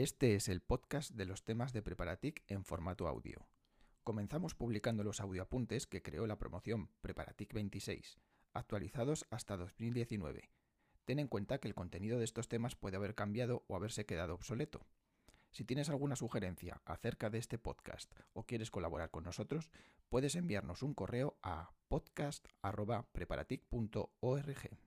Este es el podcast de los temas de Preparatic en formato audio. Comenzamos publicando los audioapuntes que creó la promoción Preparatic 26, actualizados hasta 2019. Ten en cuenta que el contenido de estos temas puede haber cambiado o haberse quedado obsoleto. Si tienes alguna sugerencia acerca de este podcast o quieres colaborar con nosotros, puedes enviarnos un correo a podcast.preparatic.org.